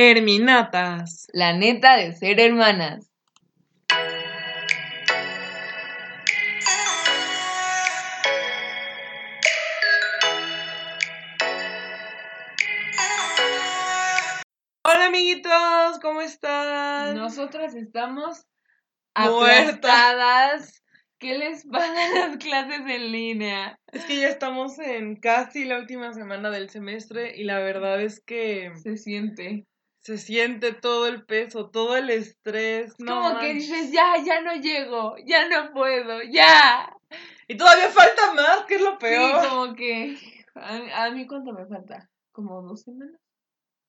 Herminatas. La neta de ser hermanas. Hola amiguitos, ¿cómo están? Nosotras estamos aplastadas. ¿Qué les pasa a las clases en línea? Es que ya estamos en casi la última semana del semestre y la verdad es que Se siente. Se siente todo el peso, todo el estrés. Es no como que dices, ya, ya no llego, ya no puedo, ya. Y todavía falta más, que es lo peor. Sí, como que. A, a mí, ¿cuánto me falta? ¿Como dos semanas?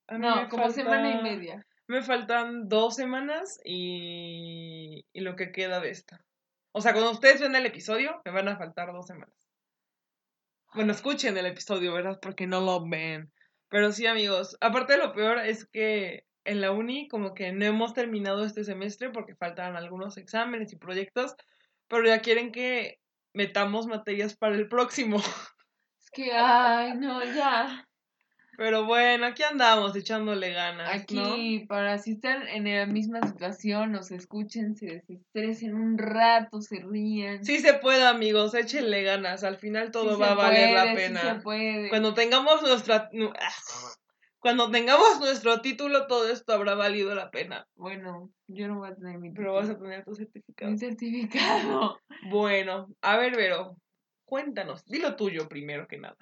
A mí No, como semana y media. Me faltan dos semanas y, y lo que queda de esta. O sea, cuando ustedes ven el episodio, me van a faltar dos semanas. Bueno, escuchen el episodio, ¿verdad? Porque no lo ven. Pero sí, amigos. Aparte lo peor es que en la uni como que no hemos terminado este semestre porque faltan algunos exámenes y proyectos, pero ya quieren que metamos materias para el próximo. Es que, ay, no, ya. Pero bueno, aquí andamos echándole ganas, ¿no? Aquí, para si están en la misma situación, nos escuchen, se desestresen un rato, se rían. Sí se puede, amigos, échenle ganas. Al final todo va a valer la puede, sí pena. se puede. Cuando tengamos nuestra nu- cuando tengamos nuestro título, todo esto habrá valido la pena. Bueno, yo no voy a tener mi, Pero vas a título, tener tu certificado. mi certificado. Bueno, a ver, Vero, cuéntanos, dilo tuyo primero que nada.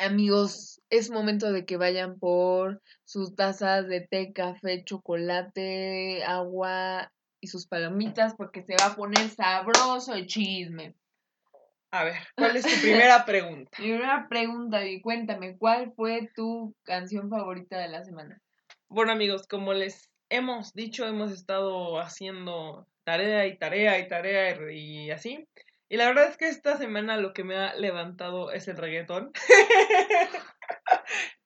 Amigos, es momento de que vayan por sus tazas de té, café, chocolate, agua y sus palomitas porque se va a poner sabroso el chisme. A ver, ¿cuál es tu primera pregunta? Primera pregunta, y cuéntame, ¿cuál fue tu canción favorita de la semana? Bueno, amigos, como les hemos dicho, hemos estado haciendo tarea y tarea y tarea y así. Y la verdad es que esta semana lo que me ha levantado es el reggaetón.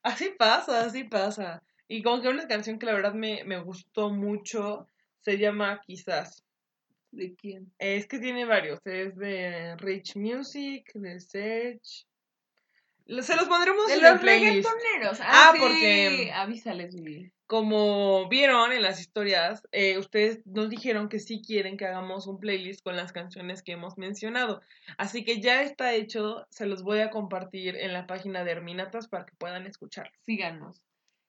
así pasa, así pasa. Y como que una canción que la verdad me, me gustó mucho se llama Quizás. ¿De quién? Es que tiene varios, es de Rich Music, de. Lo- Se los pondremos De en los el playlist. reggaetoneros. Ah, Ah, sí. porque- Avísales, Vivi. Como vieron en las historias, eh, ustedes nos dijeron que sí quieren que hagamos un playlist con las canciones que hemos mencionado. Así que ya está hecho, se los voy a compartir en la página de Herminatas para que puedan escuchar. Síganos.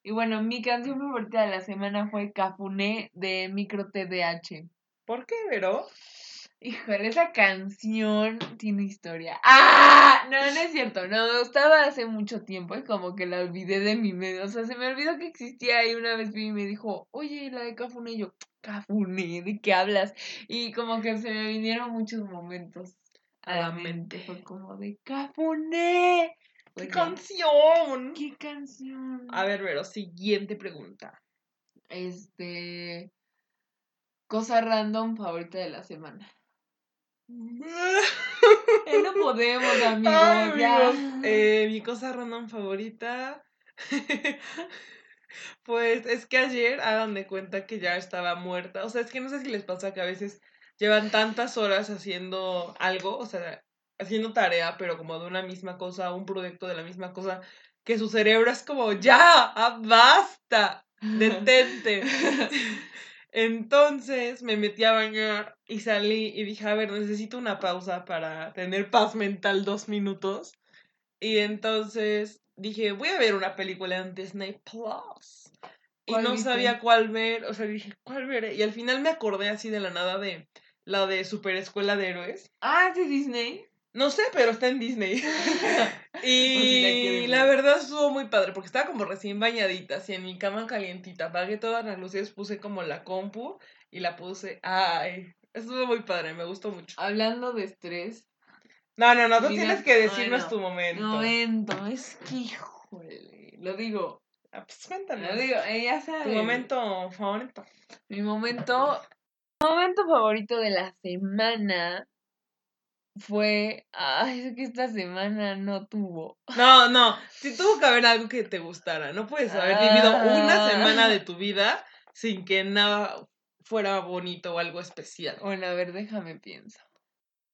Y bueno, mi canción favorita de la semana fue Cafuné de Micro TDH. ¿Por qué, Vero? Híjole, esa canción tiene historia. ¡Ah! No, no es cierto. No, me gustaba hace mucho tiempo y como que la olvidé de mi mente. O sea, se me olvidó que existía y una vez vi y me dijo, oye, la de Cafuné. Y yo, Cafuné, ¿de qué hablas? Y como que se me vinieron muchos momentos a la mente. Fue como de Cafuné. ¡Qué Pues canción! ¿Qué canción? A ver, Vero, siguiente pregunta. Este. Cosa random favorita de la semana. No podemos, amigos. Ay, ya. amigos, eh, mi cosa random favorita. pues es que ayer hagan de cuenta que ya estaba muerta. O sea, es que no sé si les pasa que a veces llevan tantas horas haciendo algo, o sea, haciendo tarea, pero como de una misma cosa, un proyecto de la misma cosa, que su cerebro es como, ya, ah, basta, detente. Entonces me metí a bañar y salí y dije, a ver, necesito una pausa para tener paz mental dos minutos. Y entonces dije, voy a ver una película en Disney Plus. Y ¿Cuál no viste? sabía cuál ver, o sea, dije, ¿cuál veré? Y al final me acordé así de la nada de la de Super Escuela de Héroes. Ah, ¿es de Disney? No sé, pero está en Disney. Y la ver. verdad estuvo muy padre, porque estaba como recién bañadita, así en mi cama calientita. Apagué todas las luces, puse como la compu y la puse. Ay, estuvo muy padre, me gustó mucho. Hablando de estrés. No, no, no, tú Mira, tienes que decirnos no. tu momento. Momento, es que híjole. Lo digo, Ah, pues cuéntanos. lo digo, eh, ya Tu saben. momento favorito. Mi momento. Mi momento favorito de la semana fue. Ay, es que esta semana no tuvo. No, no, si tuvo que haber algo que te gustara. No puedes haber vivido una Ah. semana de tu vida sin que nada fuera bonito o algo especial. Bueno, a ver, déjame pienso.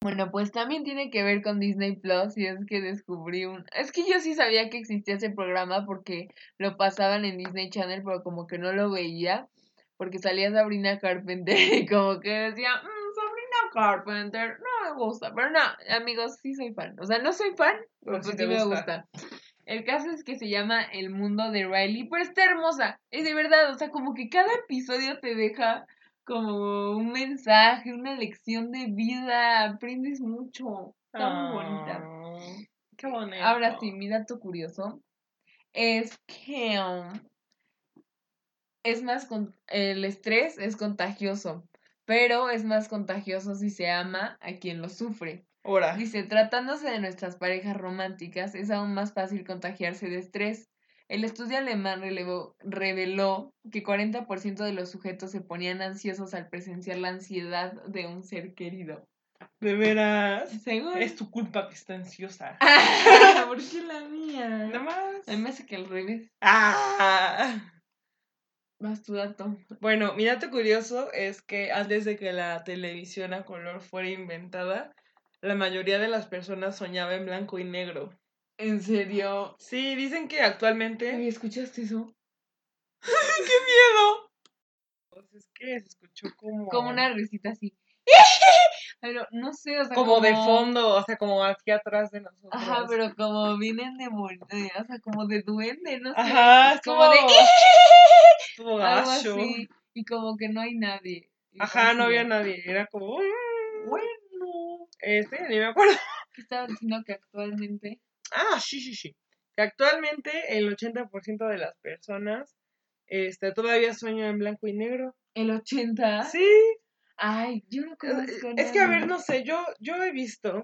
Bueno, pues también tiene que ver con Disney Plus y es que descubrí un... Es que yo sí sabía que existía ese programa porque lo pasaban en Disney Channel, pero como que no lo veía porque salía Sabrina Carpenter y como que decía, "Mm, Sabrina Carpenter, no me gusta, pero no, amigos, sí soy fan. O sea, no soy fan, pero Pero sí pues sí me gusta. gusta. El caso es que se llama El mundo de Riley, pero está hermosa. Es de verdad, o sea, como que cada episodio te deja como un mensaje, una lección de vida, aprendes mucho. Está muy bonita. Ah, Qué bonito. Ahora sí, mi dato curioso es que um, es más con- el estrés es contagioso, pero es más contagioso si se ama a quien lo sufre. Ahora. Dice, tratándose de nuestras parejas románticas, es aún más fácil contagiarse de estrés. El estudio alemán relevó- reveló que 40% de los sujetos se ponían ansiosos al presenciar la ansiedad de un ser querido. De veras. Según... Es tu culpa que está ansiosa. ¿Por qué la mía? Nada más. A mí me hace que al revés. Ah. Más tu dato. Bueno, mi dato curioso es que antes de que la televisión a color fuera inventada, la mayoría de las personas soñaba en blanco y negro. ¿En serio? Sí, dicen que actualmente. Oye, ¿escuchaste eso? ¡Qué miedo! Pues es que se escuchó como. Como una risita así. Pero no sé, o sea, Como de fondo, o sea, como aquí atrás de nosotros. Ajá, pero como vienen de o sea, como de duende, no sé. Ajá, es como de Estuvo algo gacho. así. Y como que no hay nadie. Ajá, no había de, nadie. Era como. Bueno. Este, ni me acuerdo. ¿Qué estaba diciendo que actualmente? Ah, sí, sí, sí. Que actualmente el 80% de las personas este, todavía sueña en blanco y negro. ¿El 80? Sí. Ay, yo no Es, conozco es que, a ver, no sé, yo, yo he visto.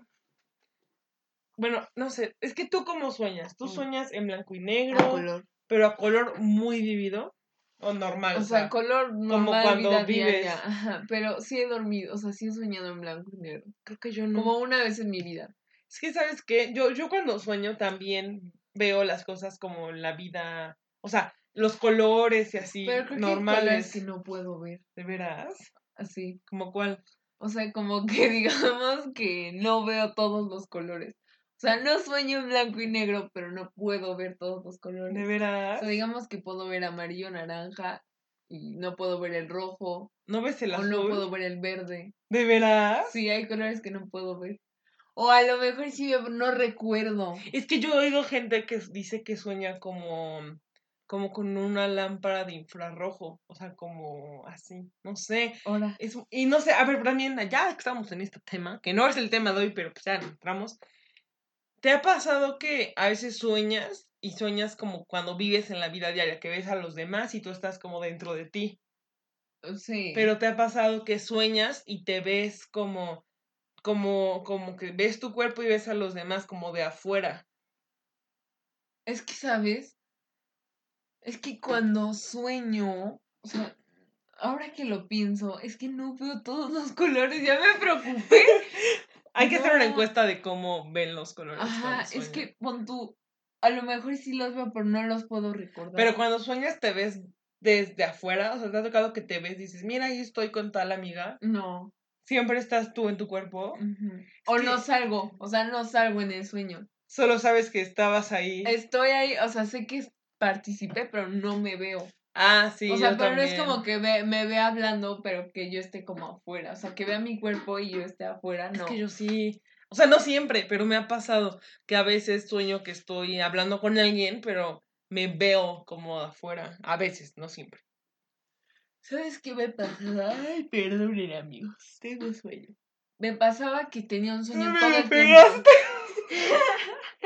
Bueno, no sé, es que tú cómo sueñas. Tú Mm. sueñas en blanco y A negro, color. pero a color muy vivido o normal. O sea, color como normal, cuando vida vives. diaria. Ajá, pero sí he dormido, o sea, sí he soñado en blanco y negro. creo que yo no. Como una vez en mi vida. Es que, ¿sabes qué? Yo, yo cuando sueño también veo las cosas como la vida, o sea, los colores y así, Pero creo que hay colores normales. que no puedo ver. ¿De veras? Así. ¿Como cuál? O sea, como que digamos que no veo todos los colores. O sea, no sueño en blanco y negro, pero no puedo ver todos los colores. ¿De O veras? sea, digamos que puedo ver amarillo, naranja y no puedo ver el rojo ¿No ves el o azul? no puedo ver el verde. ¿De veras? Sí, hay colores que no puedo ver. O a lo mejor sí no recuerdo. Es que yo he oído gente que dice que sueña como, como con una lámpara de infrarrojo, o sea, como así, no sé. Ahora, Es, y no sé, a ver, también, ya que estamos en este tema, que no es el tema de hoy, pero pues ya entramos. ¿Te ha pasado que a veces sueñas y sueñas como cuando vives en la vida diaria, que ves a los demás y tú estás como dentro de ti? sí. Pero te ha pasado que sueñas y te ves como, como, como que ves tu cuerpo y ves a los demás como de afuera. Es que, ¿sabes? Es que cuando sueño, o sea, ahora que lo pienso, es que no veo todos los colores, ya me preocupé. Hay que hacer una encuesta de cómo ven los colores. Ajá, es que pon tú, a lo mejor sí los veo, pero no los puedo recordar. Pero cuando sueñas te ves desde afuera, o sea, te ha tocado que te ves, dices, mira, ahí estoy con tal amiga. No. Siempre estás tú en tu cuerpo. O no salgo, o sea, no salgo en el sueño. Solo sabes que estabas ahí. Estoy ahí, o sea, sé que participé, pero no me veo. Ah, sí. o sea, yo pero no es como que ve- me vea hablando, pero que yo esté como afuera. O sea, que vea mi cuerpo y yo esté afuera, Es no. que yo sí. O sea, no siempre, pero me ha pasado que a veces sueño que estoy hablando con alguien, pero me veo como afuera. A veces, no siempre. ¿Sabes qué me pasaba? Ay, perdonen, amigos. Tengo sueño. Me pasaba que tenía un sueño todo el pegaste.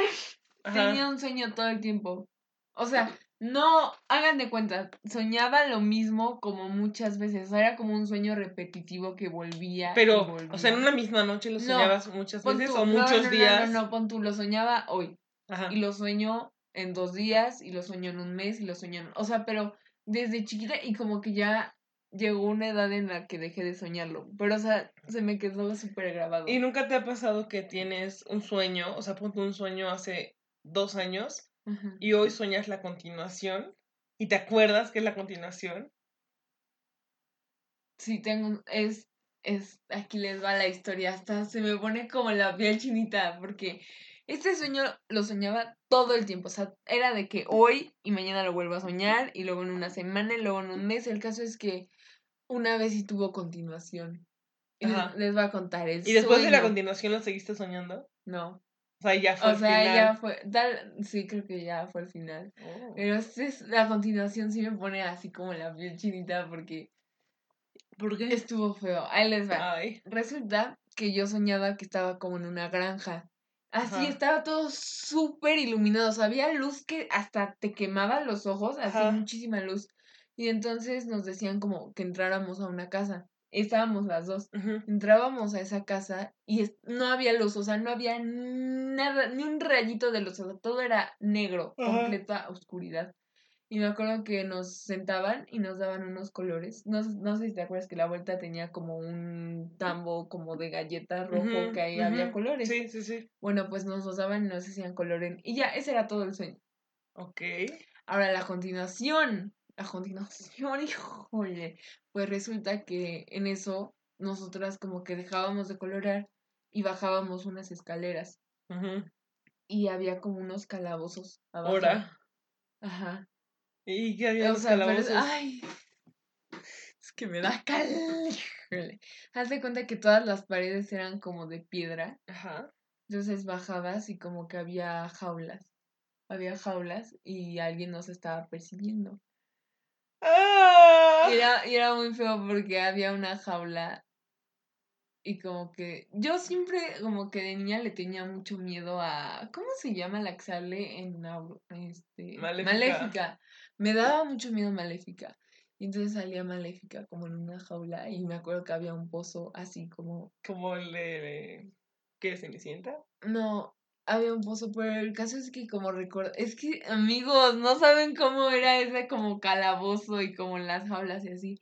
tiempo. Tenía un sueño todo el tiempo. O sea, no, hagan de cuenta, soñaba lo mismo como muchas veces. O sea, era como un sueño repetitivo que volvía. Pero, o sea, en volvía. una misma noche lo No, soñabas muchas veces tú, o no, muchos no, no, días. No, no, pon tú, lo soñaba hoy. Ajá. Y lo sueño en dos días, y lo sueño en un mes, y lo sueño en... O sea, pero desde chiquita y como que ya llegó una edad en la que dejé de soñarlo. Pero, o sea, se me quedó súper grabado. ¿Y nunca te ha pasado que tienes un sueño, o sea, ponte un sueño hace dos años Ajá. y hoy sueñas la continuación y te acuerdas que es la continuación? Sí, tengo... Es... es, aquí les va la historia, hasta se me pone como la piel chinita, porque este sueño lo soñaba todo el tiempo, o sea, era de que hoy y mañana lo vuelvo a soñar, y luego en una semana, y luego en un mes, el caso es que una vez sí tuvo continuación. Y les, Ajá. les voy a contar. El ¿Y después de la continuación lo seguiste soñando? No. O sea, ya fue O el sea, final. ya fue. Tal, sí, creo que ya fue el final. Oh. Pero es, la continuación sí me pone así como la piel chinita porque ¿Por qué? estuvo feo. Ahí les va. Ay. Resulta que yo soñaba que estaba como en una granja. Así Ajá. estaba todo súper iluminado. O sea, había luz que hasta te quemaba los ojos, así Ajá. muchísima luz. Y entonces nos decían como que entráramos a una casa. Estábamos las dos. Entrábamos a esa casa y no había luz, o sea, no había nada, ni un rayito de luz, o sea, todo era negro, Ajá. completa oscuridad. Y me acuerdo que nos sentaban y nos daban unos colores. No, no sé si te acuerdas que la vuelta tenía como un tambo como de galleta rojo que ahí había colores. Sí, sí, sí. Bueno, pues nos los daban y nos hacían color en... Y ya, ese era todo el sueño. Ok. Ahora, la continuación. La continuación, híjole. Pues resulta que en eso nosotras como que dejábamos de colorar y bajábamos unas escaleras. Ujú. Y había como unos calabozos abajo. Ahora. Ajá. ¿Y qué había O los sea, pero es- calabozos? ay. Es que me da cal. Haz de cuenta que todas las paredes eran como de piedra. Ajá. Entonces bajabas y como que había jaulas. Había jaulas y alguien nos estaba persiguiendo. ¡Ah! Y era, era muy feo porque había una jaula y como que yo siempre como que de niña le tenía mucho miedo a ¿cómo se llama la que sale en este Maléfica. Maléfica. Me daba mucho miedo Maléfica. Y entonces salía Maléfica como en una jaula y me acuerdo que había un pozo así como Como el de. ¿Qué? ¿Cenicienta? no había un pozo, pero el caso es que como recuerdo, es que amigos, no saben cómo era ese como calabozo y como las jaulas y así.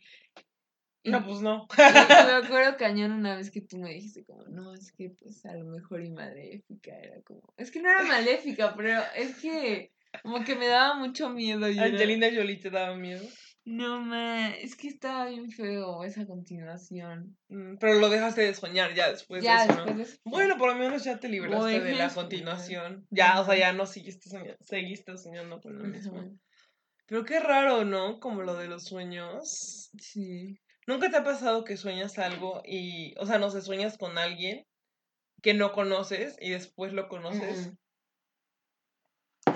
Y- No, pues no. Y me acuerdo cañón una vez que tú me dijiste como, no, es que pues a lo mejor y maléfica era como, es que no era maléfica, pero es que como que me daba mucho miedo. y era- Angelina Jolie te daba miedo. No, ma, es que estaba bien feo esa continuación. Mm, Pero lo dejaste de soñar ya después ya de eso, después ¿no? de Bueno, por lo menos ya te libraste de la continuación. Ya, o sea, ya no seguiste soñando, seguiste soñando con lo mismo. Ajá, Pero qué raro, ¿no? Como lo de los sueños. Sí. ¿Nunca te ha pasado que sueñas algo y, o sea, no sé, sueñas con alguien que no conoces y después lo conoces?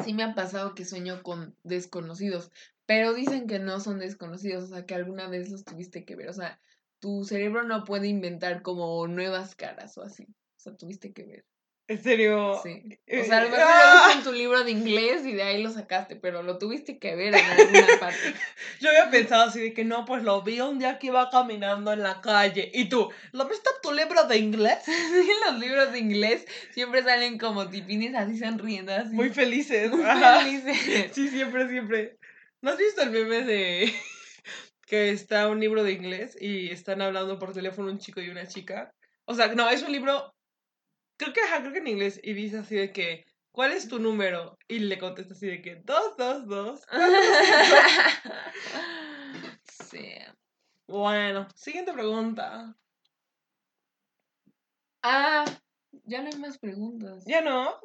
Sí me ha pasado que sueño con desconocidos, pero dicen que no son desconocidos, o sea, que alguna vez los tuviste que ver, o sea, tu cerebro no puede inventar como nuevas caras o así, o sea, tuviste que ver. En serio. Sí. eh, O sea, a lo mejor ¡ah! lo viste en tu libro de inglés y de ahí lo sacaste, pero lo tuviste que ver en alguna parte. Yo había pensado así de que no, pues lo vi un día que iba caminando en la calle. Y tú, ¿lo viste en tu libro de inglés? Sí, los libros de inglés siempre salen como tipines así sonriendo, así. Muy felices. muy felices. Sí, siempre, siempre. ¿No has visto el meme de que está un libro de inglés y están hablando por teléfono un chico y una chica? O sea, no, es un libro, creo que, ajá, creo que en inglés, y dice así de que, ¿cuál es tu número? Y le contesta así de que, dos, dos, dos. sí. Bueno, siguiente pregunta. Ah, ya no hay más preguntas. ¿Ya no?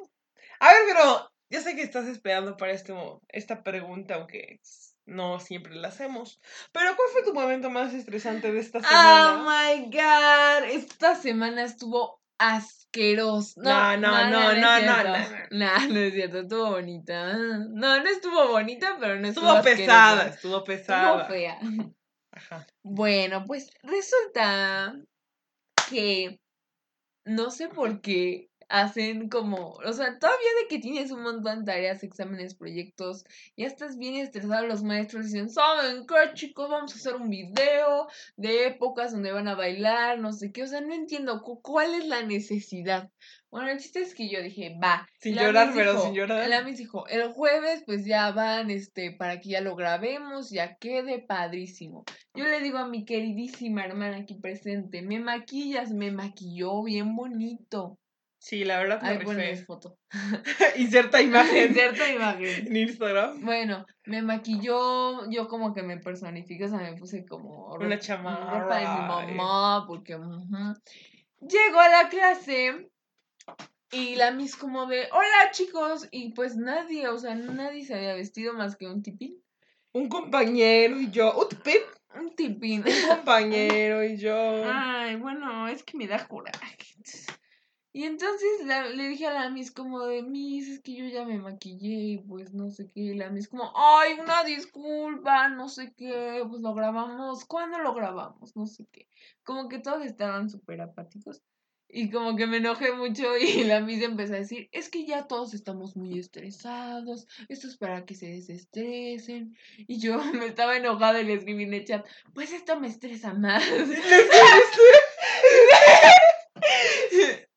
A ver, pero ya sé que estás esperando para este, esta pregunta, aunque no siempre la hacemos. Pero ¿cuál fue tu momento más estresante de esta Oh semana? my god, esta semana estuvo asqueroso. No, no, no, no, no. No, no es cierto, estuvo bonita. No, no estuvo bonita, pero no estuvo Estuvo pesada, estuvo Estuvo pesada. fea. Ajá. Bueno, pues resulta que no sé por qué hacen como, o sea, todavía de que tienes un montón de tareas, exámenes, proyectos, ya estás bien estresado, los maestros dicen, ¿saben qué, chicos? Vamos a hacer un video de épocas donde van a bailar, no sé qué, o sea, no entiendo cu- cuál es la necesidad. Bueno, el chiste es que yo dije, va. Sin La llorar, pero dijo- sin llorar. La Miss dijo, el jueves pues ya van, este, para que ya lo grabemos, ya quede padrísimo. Yo le digo a mi queridísima hermana aquí presente, me maquillas, me maquilló bien bonito. Sí, la verdad me Ahí pones foto. Inserta imagen Cierta imagen. en Instagram. Bueno, me maquilló, yo como que me personifico, o sea, me puse como Una chamarra, ropa de mi mamá, porque ujú. llego a la clase y la mis como de, hola chicos, y pues nadie, o sea, nadie se había vestido más que un tipín, Un compañero y yo. Un tipín, un tipín. un compañero y yo. Ay, bueno, es que me da coraje. Y entonces la- le dije a la Miss como de, Miss, es que yo ya me maquillé y pues no sé qué. Y la Miss como, ay, una disculpa, no sé qué, pues lo grabamos. ¿Cuándo lo grabamos? No sé qué. Como que todos estaban súper apáticos. Y como que me enojé mucho y la Miss empezó a decir, es que ya todos estamos muy estresados, esto es para que se desestresen. Y yo me estaba enojada y le escribí en el chat, pues esto me estresa más.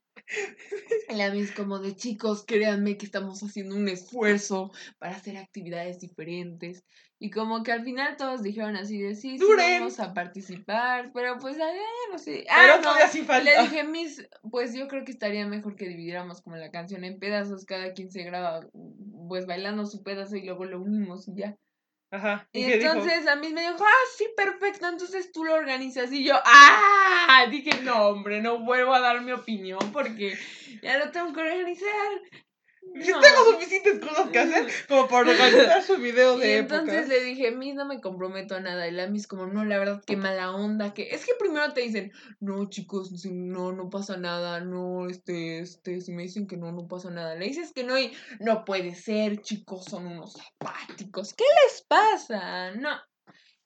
La Miss como de chicos, créanme que estamos haciendo un esfuerzo para hacer actividades diferentes. Y como que al final todos dijeron así de sí, sí vamos a participar, pero pues ay, no sé. Pero Ah, no. todavía sí falta. Le dije, Miss, pues yo creo que estaría mejor que dividiéramos como la canción en pedazos, cada quien se graba pues bailando su pedazo y luego lo unimos y ya. Ajá. ¿Y, Y qué dijo? entonces a mí me dijo, ah, sí, perfecto, entonces tú lo organizas. Y yo, ah, dije, no, hombre, no vuelvo a dar mi opinión porque ya lo tengo que organizar. No. tengo suficientes cosas que hacer como para organizar su video Y de entonces épocas. le dije, Miss, no me comprometo a nada. Y la Miss como, no, la verdad, qué mala onda. que Es que primero te dicen, no, chicos, no, no pasa nada. No, este, este, si me dicen que no, no pasa nada. Le dices que no y no puede ser, chicos, son unos apáticos. ¿Qué les pasa? No.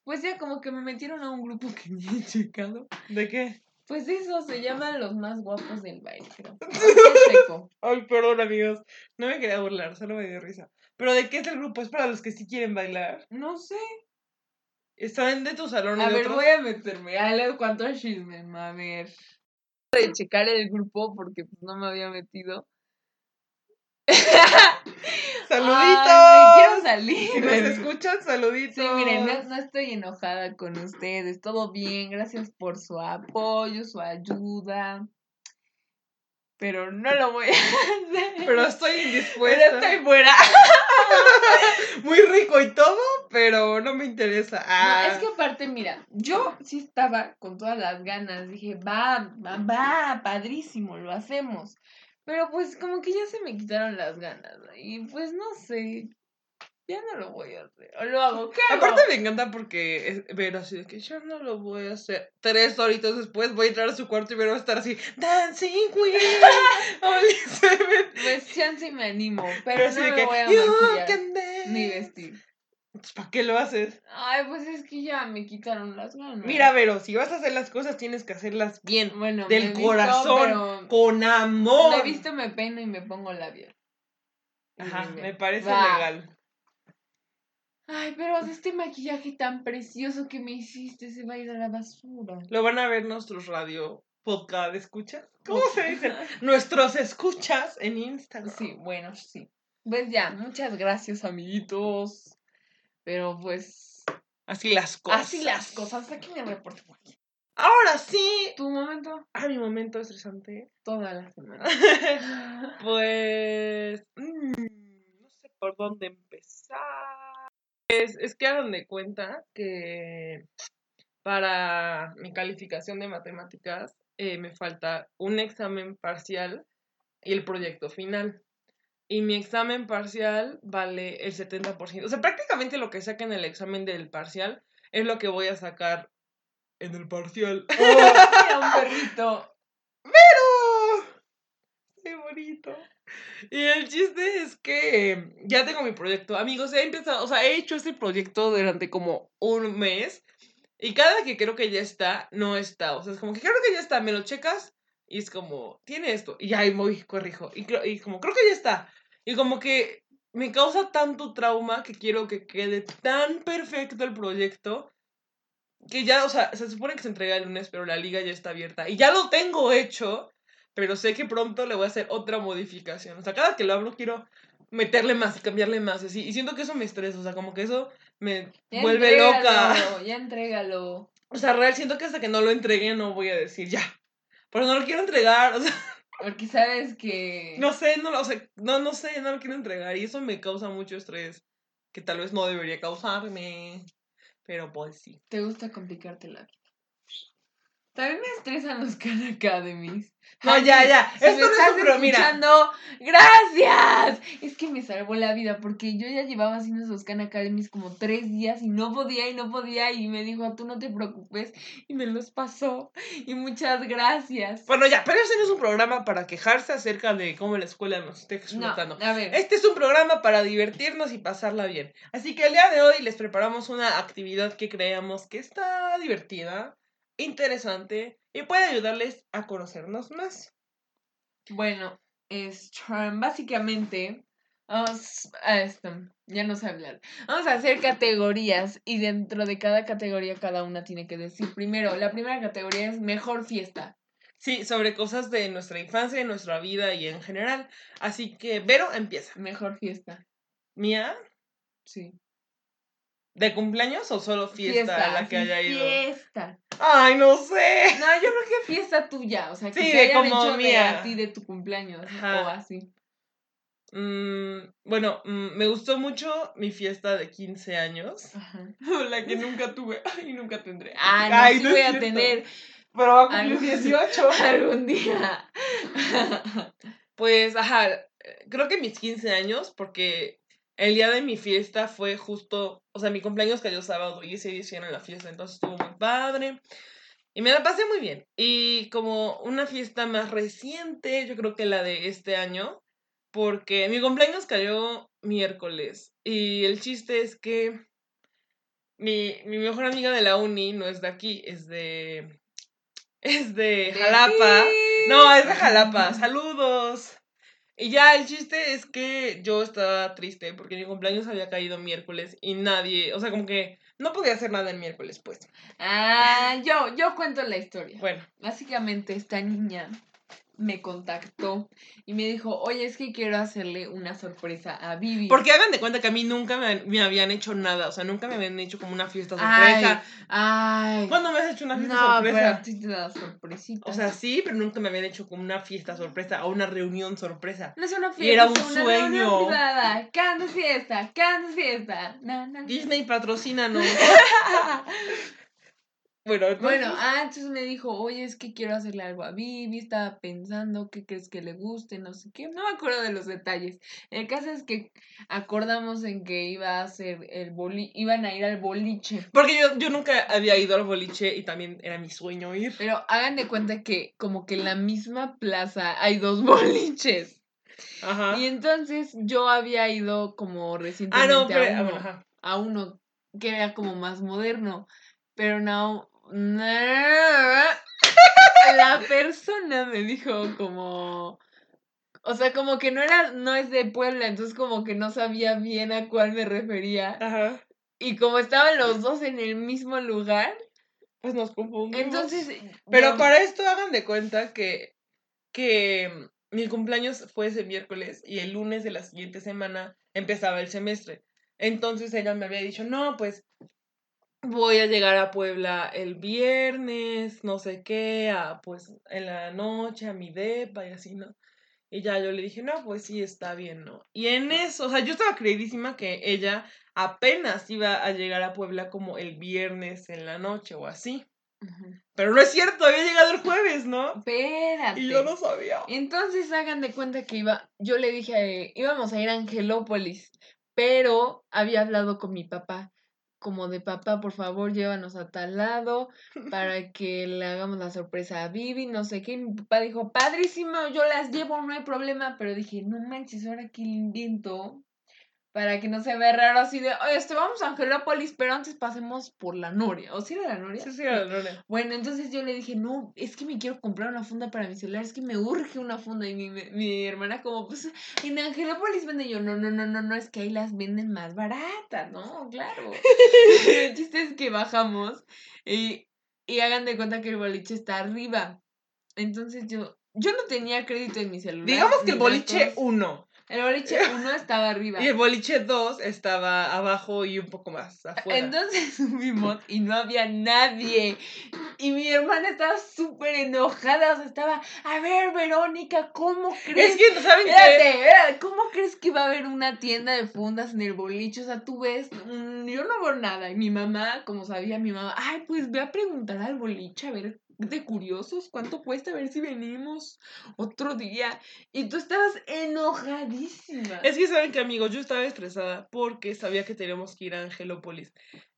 Pues ya como que me metieron a un grupo que ni he checado. ¿De qué? Pues eso se llaman los más guapos del baile, creo. Ay, perdón, amigos. No me quería burlar, solo me dio risa. ¿Pero de qué es el grupo? ¿Es para los que sí quieren bailar? No sé. ¿Están de tu salón A ver, otros? voy a meterme. A ver cuánto chisme, a ver. De checar el grupo porque pues, no me había metido. ¡Saluditos! Ay, quiero salir. Si nos escuchan, saluditos. Sí, miren, no, no estoy enojada con ustedes. Todo bien. Gracias por su apoyo, su ayuda. Pero no lo voy a hacer. Pero estoy Pero indispuesta. estoy fuera. Muy rico y todo, pero no me interesa. Ah, No, es que aparte, mira, yo sí estaba con todas las ganas. Dije, va, va, va, padrísimo, lo hacemos. Pero pues como que ya se me quitaron las ganas. Y pues no sé, ya no lo voy a hacer. O lo hago, ¿qué hago? Aparte me encanta porque es ver así de que yo no lo voy a hacer. Tres horitas después voy a entrar a su cuarto y a estar así, Dancing Queen, Only Seven. Pues chance me animo, Pero pero no me que, voy a "You maquillar can dance". ni vestir. Entonces, ¿para qué lo haces? Ay, pues es que ya me quitaron las ganas. Mira, Vero, si vas a hacer las cosas tienes que hacerlas bien, bueno, del me he visto, corazón, pero con amor. Me he visto, me peino y me pongo labial. Ajá, me- me parece Va. legal. Ay, pero este maquillaje tan precioso que me hiciste se va a ir a la basura. Lo van a ver nuestros radio podcast escuchas. ¿Cómo se dice? Nuestros escuchas en Instagram. Sí, bueno, sí. Pues ya, muchas gracias, amiguitos. Pero pues, Así las cosas. así las cosas. Aquí me reporto. Ahora sí. Tu momento, Ah, mi momento estresante. toda la semana. pues. mm, no sé por dónde empezar. Es, es que hagan de cuenta que para mi calificación de matemáticas eh, me falta un examen parcial y el proyecto final. Y mi examen parcial vale el 70%. O sea, prácticamente lo que saca en el examen del parcial es lo que voy a sacar en el parcial. Mira, un perrito. ¡Pero! ¡Qué bonito! Y el chiste es que ya tengo mi proyecto. Amigos, he empezado, o sea, he hecho este proyecto durante como un mes. Y cada que creo que ya está, no está. O sea, es como que creo que ya está, me lo checas y es como, tiene esto. Y ahí voy, corrijo. Y, y como, creo que ya está. Y como que me causa tanto trauma que quiero que quede tan perfecto el proyecto que ya, o sea, se supone que se entrega el lunes, pero la liga ya está abierta. Y ya lo tengo hecho, pero sé que pronto le voy a hacer otra modificación. O sea, cada que lo abro quiero meterle más y cambiarle más. Así. Y siento que eso me estresa, o sea, como que eso me Ya vuelve loca. Ya entrégalo. O sea, real, siento que hasta que no lo entregue no voy a decir ya. Pero no lo quiero entregar, o sea, Porque sabes que. No sé, no, lo- o sea, no, no sé, no lo quiero entregar y eso me causa mucho estrés que tal vez no debería causarme, pero pues sí. Te gusta complicarte la vida. También me estresan los Khan Academies. No, ya, ya, si esto me no es un escuchando, ¡gracias! Es que me salvó la vida porque yo ya llevaba haciendo esos Khan Academies como tres días y no podía y no podía y me dijo, tú no te preocupes y me los pasó y muchas gracias. Bueno, ya, pero ese no es un programa para quejarse acerca de cómo la escuela nos esté No, explotando. a ver. Este es un programa para divertirnos y pasarla bien. Así que el día de hoy les preparamos una actividad que creamos que está divertida, interesante y puede ayudarles a conocernos más. Bueno, es básicamente vamos a esto, ya no sé hablar. Vamos a hacer categorías y dentro de cada categoría cada una tiene que decir primero, la primera categoría es mejor fiesta. Sí, sobre cosas de nuestra infancia, de nuestra vida y en general. Así que, Vero, empieza. Mejor fiesta. ¿Mía? Sí. ¿De cumpleaños o solo fiesta, a la que haya ido? Fiesta. Ay, no sé. No, yo creo que fiesta tuya, o sea, que Sí, te de hayan como hecho de a ti de tu cumpleaños Ajá. o así. Mm, bueno, mm, me gustó mucho mi fiesta de 15 años. Ajá. La que nunca tuve y nunca tendré. Ah, no, Ay, sí no es voy a tener Pero va a cumplir Algún- 18. algún día. Pues, ajá, eh, creo que mis 15 años, porque el día de mi fiesta fue justo, o sea, mi cumpleaños cayó sábado y ese día hicieron la fiesta, entonces estuvo muy padre. Y me la pasé muy bien. Y como una fiesta más reciente, yo creo que la de este año, porque mi cumpleaños cayó miércoles. Y el chiste es que mi, mi mejor amiga de la uni no es de aquí, es de... Es de Jalapa. No, es de Jalapa. Saludos. Y ya el chiste es que yo estaba triste porque mi cumpleaños había caído miércoles y nadie, o sea, como que no podía hacer nada el miércoles, pues. Ah, yo, yo cuento la historia. Bueno, Básicamente esta niña me contactó y me dijo, oye, es que quiero hacerle una sorpresa a Vivi. porque hagan de cuenta que a mí nunca me, me habían hecho nada, o sea, nunca me habían hecho como una fiesta Ay, sorpresa. ay. ¿Cuándo me has hecho una fiesta no, sorpresa? pero a ti te da sorpresita. O sea, sí, pero nunca me habían hecho como una fiesta sorpresa o una reunión sorpresa. no es una fiesta, y era es un una sueño. privada. Cantas fiesta, cantas fiesta. Na, na, na. Disney patrocínanos. Bueno, entonces- Bueno, ah, entonces me dijo, oye, es que quiero hacerle algo a Vivi, estaba pensando qué crees que le guste, no sé qué, no me acuerdo de los detalles. El caso es que acordamos en que iba a hacer el boli, iban a ir al boliche. Porque yo, yo nunca había ido al boliche y también era mi sueño ir. Pero hagan de cuenta que como que en la misma plaza hay dos boliches. Ajá. Y entonces yo había ido como Ah, recientemente no, pero. a, ah, uno, bueno, ajá. a uno que era como más moderno. Pero no. La persona me dijo como. O sea, como que no era, no es de Puebla, entonces como que no sabía bien a cuál me refería. Ajá. Y como estaban los dos en el mismo lugar, Pues nos confundimos. entonces. Pero yo- para esto hagan de cuenta que. Que mm, mi cumpleaños fue ese miércoles y el lunes de la siguiente semana empezaba el semestre. Entonces ella me había dicho, no, pues voy a llegar a Puebla el viernes, no sé qué, a, pues en la noche a mi depa y así, ¿no? Y ya yo le dije, no, pues sí, está bien, ¿no? Y en eso, o sea, yo estaba creidísima que ella apenas iba a llegar a Puebla como el viernes en la noche o así. Pero no es cierto, había llegado el jueves, ¿no? Espérate. Y yo no sabía. Entonces hagan de cuenta que iba, yo le dije, eh, íbamos a ir a Angelópolis, pero había hablado con mi papá, como de papá, por favor, llévanos a tal lado para que le hagamos la sorpresa a Vivi, no sé qué. Mi papá dijo, padrísimo, yo las llevo, no hay problema, pero dije, no manches, ahora que invento para que no se vea raro así de, oye, este, vamos a Angelópolis, pero antes pasemos por la Noria. ¿O si era la Noria? Sí, sí, era Lore. Bueno, entonces yo le dije, no, es que me quiero comprar una funda para mi celular, es que me urge una funda. Y mi, mi hermana como, pues, en Angelópolis venden. Y yo, no, no, no, no, no, es que ahí las venden más baratas, ¿no? Claro. el chiste es que bajamos y, y hagan de cuenta que el boliche está arriba. Entonces yo, yo no tenía crédito en mi celular. Digamos que el boliche datos. 1. El boliche 1 estaba arriba. Y el boliche 2 estaba abajo y un poco más afuera. Entonces subimos y no había nadie. Y mi hermana estaba súper enojada. O sea, estaba, a ver, Verónica, ¿cómo crees? es que, ¿saben qué? espérate, ¿cómo crees que va a haber una tienda de fundas en el boliche? O sea, tú ves, mm, yo no veo nada. Y mi mamá, como sabía mi mamá, ay, pues ve a preguntar al boliche, a ver, de curiosos, ¿cuánto cuesta? A ver si venimos otro día. Y tú estabas enojadísima. Es que, ¿saben qué, amigos? Yo estaba estresada porque sabía que teníamos que ir a Angelópolis.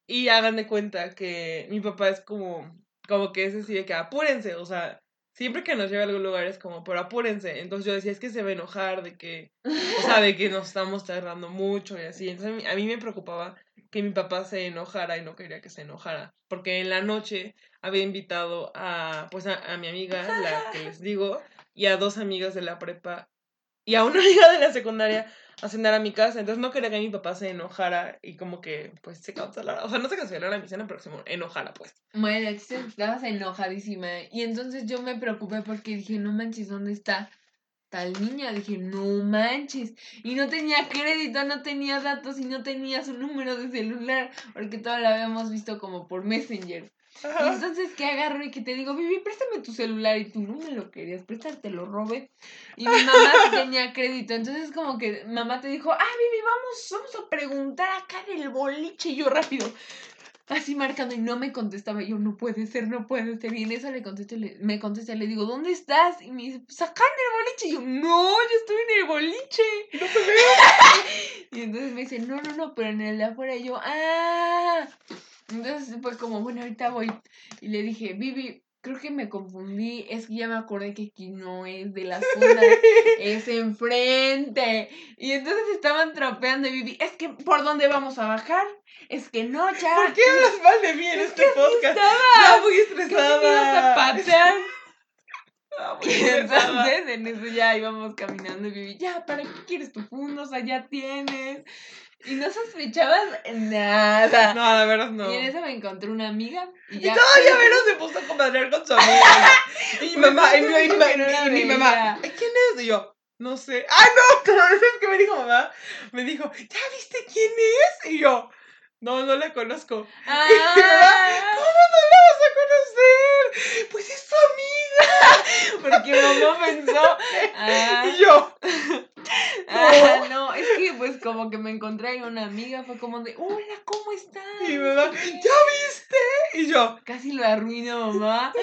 Y hagan de cuenta que mi papá es como, como que es así de que apúrense, o sea, siempre que nos lleva a algún lugar es como, pero apúrense. Entonces yo decía, es que se va a enojar de que, o sea, de que nos estamos tardando mucho y así. Entonces a mí me preocupaba que mi papá se enojara y no quería que se enojara. Porque en la noche había invitado a, pues, a, mi amiga, la que les digo, y a dos amigas de la prepa y a una amiga de la secundaria a cenar a mi casa. Entonces no quería que mi papá se enojara y como que, pues, se cancelara. O sea, no se cancelara mi cena, pero se enojara, pues. Bueno, estabas enojadísima. Y entonces yo me preocupé porque dije, no manches, ¿dónde está tal niña? Dije, no manches. Y no tenía crédito, no tenía datos y no tenía su número de celular. Porque todo lo habíamos visto como por Messenger. Y entonces que agarro y que te digo, Vivi, préstame tu celular y tú no me lo querías prestar, te lo robé. Y mi mamá tenía crédito. Entonces como que mamá te dijo, ah, Vivi, vamos, vamos a preguntar acá del boliche. Y yo rápido, así marcando y no me contestaba. Yo, no puede ser, no puede ser. Y en eso le contesto, le, me contesta, le digo, ¿dónde estás? Y me dice, pues acá en el boliche. Y yo, no, yo estoy en el boliche. No te veo. Y entonces me dice, no, no, no, pero en el de afuera. Y yo, ah. Entonces fue como, bueno, ahorita voy. Y le dije, Vivi, creo que me confundí. Es que ya me acordé que aquí no es de las fundas, es enfrente. Y entonces estaban trapeando y Vivi, es que, ¿por dónde vamos a bajar? Es que no, ya. ¿Por qué hablas mal de mí en Es este que podcast? estaba. Muy ¿Qué me ibas a estresada. patear? Estaba muy Y entonces en eso ya íbamos caminando y Vivi, ya, ¿para qué quieres tu funda? O sea, ya tienes. Y no sospechabas nada. No, la verdad no. Y en eso me encontré una amiga y Y ya. todavía Vero se puso a comadrear con su amiga. Y mi mamá, y mi, que y mi- que no y mi mamá, veía. ¿quién es? Y yo, no sé. ¡Ah, no! ¿Sabes qué me dijo mamá? Me dijo, ¿ya viste quién es? Y yo, no, no la conozco. Ah, ¿Cómo no la vas a conocer? Pues es su amiga. porque mamá pensó. Ah, Y yo, ah, no, es que pues como que me encontré ahí una amiga, fue como de, hola, ¿cómo estás? y mi mamá, ¿ya viste? Y yo, Casi lo arruino, mamá.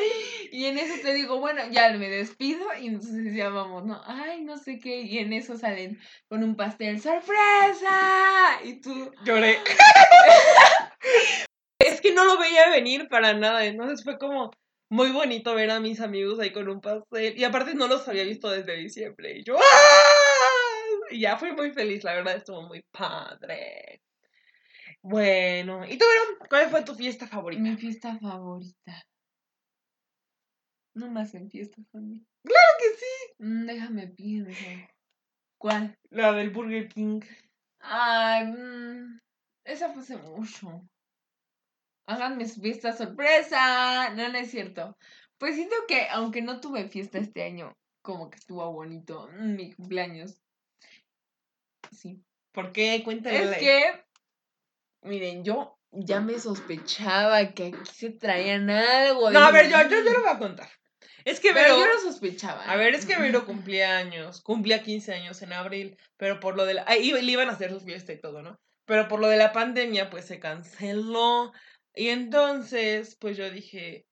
Y en eso te digo, bueno, ya me despido y entonces ya vamos, ¿no? Ay, no sé qué. Y en eso salen con un pastel, ¡sorpresa! Y tú, lloré. es que no lo veía venir para nada. Entonces fue como muy bonito ver a mis amigos ahí con un pastel. Y aparte no los había visto desde diciembre. Y yo, ¡ah! Y ya fui muy feliz, la verdad estuvo muy padre. Bueno, ¿y tú, Verón? ¿Cuál fue tu fiesta favorita? mi fiesta favorita. No más en fiestas también. Claro que sí. Mm, déjame pienso. ¿Cuál? La del Burger King. Ay, mm, esa fue hace mucho. Háganme su fiesta sorpresa. No, no es cierto. Pues siento que, aunque no tuve fiesta este año, como que estuvo bonito. mm, Mi cumpleaños. Sí. ¿Por qué? Cuéntale. Es que, miren, yo ya me sospechaba que aquí se traían algo. No, a ver, yo, yo, yo lo voy a contar. Es que Pero Vero... yo lo sospechaba. A ver, es que Vero cumplía años, cumplía 15 años en abril, pero por lo de la... ah, iba- le iban a hacer su fiesta y todo, ¿no? Pero por lo de la pandemia, pues se canceló. Y entonces, pues yo dije,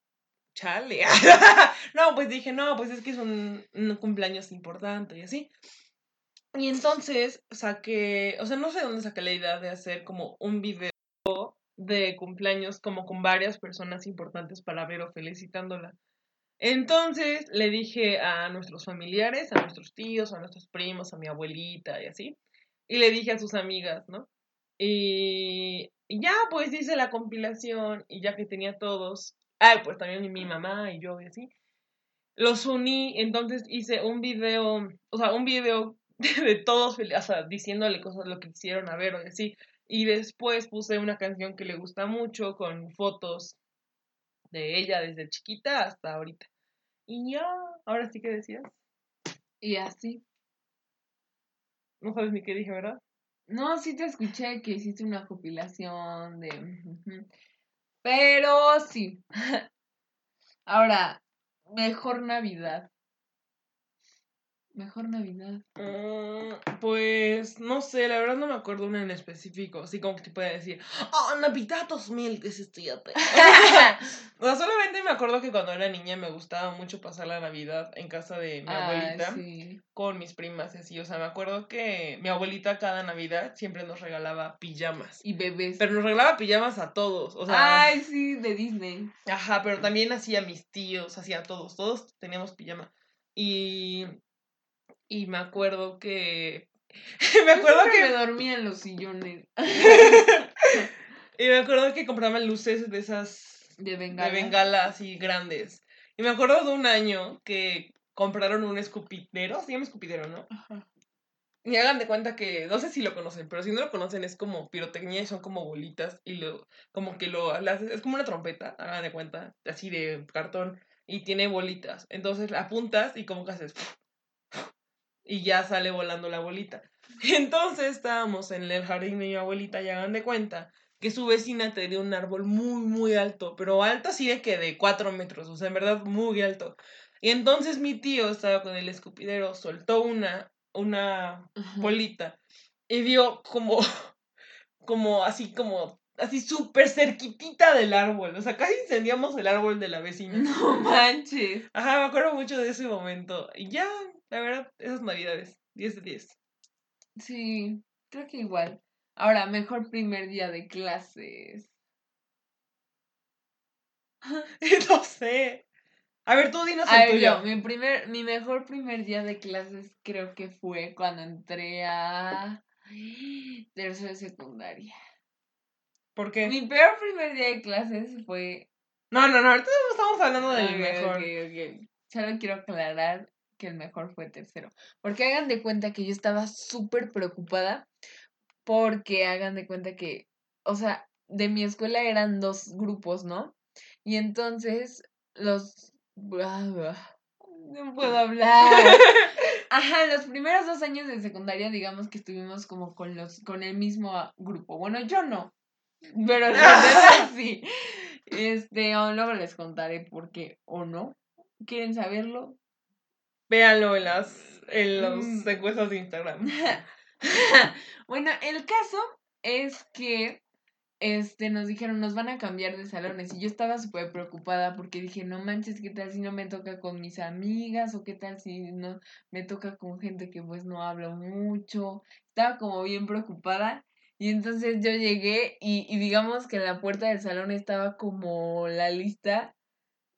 chale. no, pues dije, no, pues es que es un, un cumpleaños importante y así. Y entonces saqué, o sea, no sé dónde saqué la idea de hacer como un video de cumpleaños como con varias personas importantes para Vero felicitándola. Entonces le dije a nuestros familiares, a nuestros tíos, a nuestros primos, a mi abuelita y así. Y le dije a sus amigas, ¿no? Y ya pues hice la compilación y ya que tenía todos, ay, pues también mi mamá y yo y así, los uní, entonces hice un video, o sea, un video de todos, o sea, diciéndole cosas lo que quisieron a ver o así. Y después puse una canción que le gusta mucho con fotos de ella desde chiquita hasta ahorita. Y ya, ahora sí que decías. Y así. No sabes ni qué dije, ¿verdad? No, sí te escuché que hiciste una compilación de... Pero sí. Ahora, mejor Navidad. Mejor Navidad. Mm, pues no sé, la verdad no me acuerdo una en específico. Así como que te puede decir, oh, Navidad 2017. o sea, solamente me acuerdo que cuando era niña me gustaba mucho pasar la Navidad en casa de mi abuelita sí. con mis primas y así. O sea, me acuerdo que mi abuelita cada Navidad siempre nos regalaba pijamas. Y bebés. Pero nos regalaba pijamas a todos. O sea, Ay, sí, de Disney. Ajá, pero también hacía mis tíos, hacía todos, todos teníamos pijama. Y, y me acuerdo que... me acuerdo que... me dormía en los sillones y me acuerdo que compraban luces de esas... de bengala. De bengala así grandes. Y me acuerdo de un año que compraron un escupidero, se llama escupidero, ¿no? Ajá. Y hagan de cuenta que, no sé si lo conocen, pero si no lo conocen es como pirotecnia y son como bolitas y lo, como que lo, es como una trompeta, hagan de cuenta, así de cartón y tiene bolitas. Entonces la apuntas y como que haces y ya sale volando la bolita. Entonces estábamos en el jardín de mi abuelita y hagan de cuenta que su vecina tenía un árbol muy, muy alto, pero alto así de que de cuatro metros, o sea, en verdad muy alto. Y entonces mi tío estaba con el escupidero, soltó una, una bolita y dio como, como así como, así súper cerquitita del árbol, o sea, casi incendiamos el árbol de la vecina. No manches. Ajá, me acuerdo mucho de ese momento. Y ya, la verdad, esas navidades, 10 de 10. Sí, creo que igual. Ahora, mejor primer día de clases. no sé. A ver, tú dinos A el ver, tuyo. yo, mi primer, mi mejor primer día de clases creo que fue cuando entré a tercero de secundaria. ¿Por qué? Mi peor primer día de clases fue No, no, no, ahorita no estamos hablando del Ok, mejor. ok, ok. Solo quiero aclarar que el mejor fue tercero. Porque hagan de cuenta que yo estaba súper preocupada. Porque hagan de cuenta que, o sea, de mi escuela eran dos grupos, ¿no? Y entonces los... No puedo hablar. Ajá, los primeros dos años de secundaria, digamos que estuvimos como con los, con el mismo grupo. Bueno, yo no. Pero sí. Este, o luego les contaré por qué o no. ¿Quieren saberlo? Véanlo en las, en los Mm. encuestas de Instagram. bueno, el caso es que este, nos dijeron, nos van a cambiar de salones. Y yo estaba súper preocupada porque dije, no manches, ¿qué tal si no me toca con mis amigas? ¿O qué tal si no me toca con gente que pues no hablo mucho? Estaba como bien preocupada. Y entonces yo llegué y, y digamos que en la puerta del salón estaba como la lista